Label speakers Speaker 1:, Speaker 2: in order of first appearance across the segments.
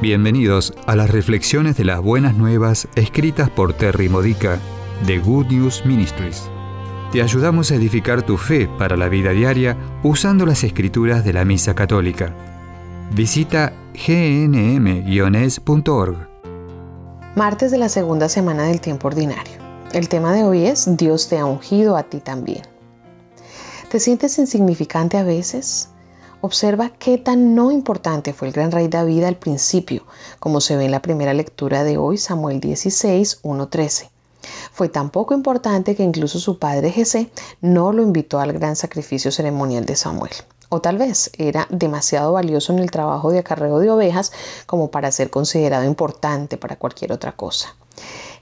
Speaker 1: Bienvenidos a las reflexiones de las buenas nuevas escritas por Terry Modica de Good News Ministries. Te ayudamos a edificar tu fe para la vida diaria usando las escrituras de la Misa Católica. Visita gnm-es.org.
Speaker 2: Martes de la segunda semana del tiempo ordinario. El tema de hoy es Dios te ha ungido a ti también. ¿Te sientes insignificante a veces? Observa qué tan no importante fue el gran rey David al principio, como se ve en la primera lectura de hoy, Samuel 16, 1-13. Fue tan poco importante que incluso su padre Jesé no lo invitó al gran sacrificio ceremonial de Samuel. O tal vez era demasiado valioso en el trabajo de acarreo de ovejas como para ser considerado importante para cualquier otra cosa.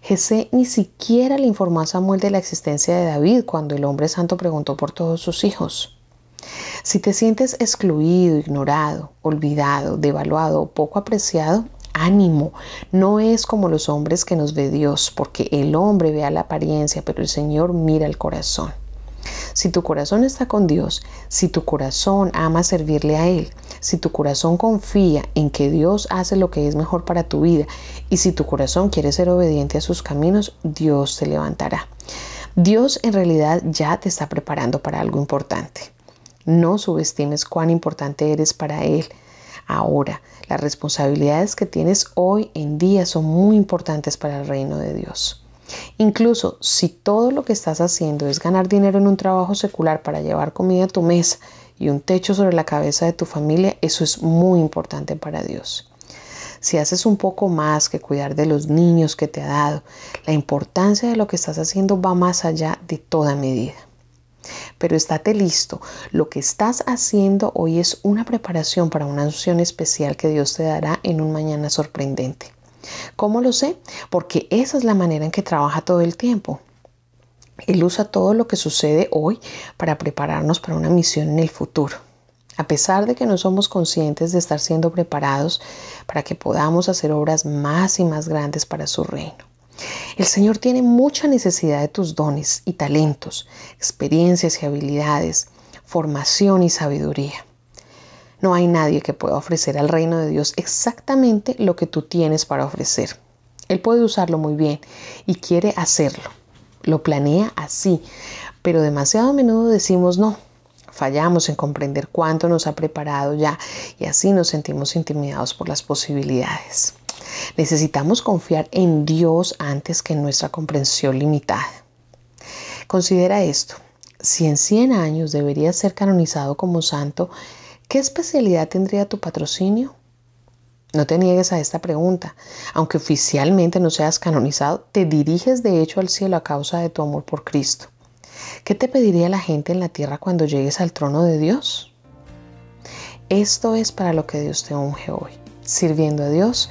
Speaker 2: Jesé ni siquiera le informó a Samuel de la existencia de David cuando el hombre santo preguntó por todos sus hijos. Si te sientes excluido, ignorado, olvidado, devaluado o poco apreciado, ánimo. No es como los hombres que nos ve Dios, porque el hombre ve a la apariencia, pero el Señor mira el corazón. Si tu corazón está con Dios, si tu corazón ama servirle a Él, si tu corazón confía en que Dios hace lo que es mejor para tu vida y si tu corazón quiere ser obediente a sus caminos, Dios te levantará. Dios en realidad ya te está preparando para algo importante. No subestimes cuán importante eres para Él. Ahora, las responsabilidades que tienes hoy en día son muy importantes para el reino de Dios. Incluso si todo lo que estás haciendo es ganar dinero en un trabajo secular para llevar comida a tu mesa y un techo sobre la cabeza de tu familia, eso es muy importante para Dios. Si haces un poco más que cuidar de los niños que te ha dado, la importancia de lo que estás haciendo va más allá de toda medida. Pero estate listo. Lo que estás haciendo hoy es una preparación para una unción especial que Dios te dará en un mañana sorprendente. ¿Cómo lo sé? Porque esa es la manera en que trabaja todo el tiempo. Él usa todo lo que sucede hoy para prepararnos para una misión en el futuro. A pesar de que no somos conscientes de estar siendo preparados para que podamos hacer obras más y más grandes para su reino. El Señor tiene mucha necesidad de tus dones y talentos, experiencias y habilidades, formación y sabiduría. No hay nadie que pueda ofrecer al reino de Dios exactamente lo que tú tienes para ofrecer. Él puede usarlo muy bien y quiere hacerlo. Lo planea así, pero demasiado a menudo decimos no. Fallamos en comprender cuánto nos ha preparado ya y así nos sentimos intimidados por las posibilidades. Necesitamos confiar en Dios antes que en nuestra comprensión limitada. Considera esto. Si en 100 años deberías ser canonizado como santo, ¿qué especialidad tendría tu patrocinio? No te niegues a esta pregunta. Aunque oficialmente no seas canonizado, te diriges de hecho al cielo a causa de tu amor por Cristo. ¿Qué te pediría la gente en la tierra cuando llegues al trono de Dios? Esto es para lo que Dios te unge hoy, sirviendo a Dios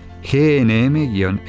Speaker 1: gnm-es.org.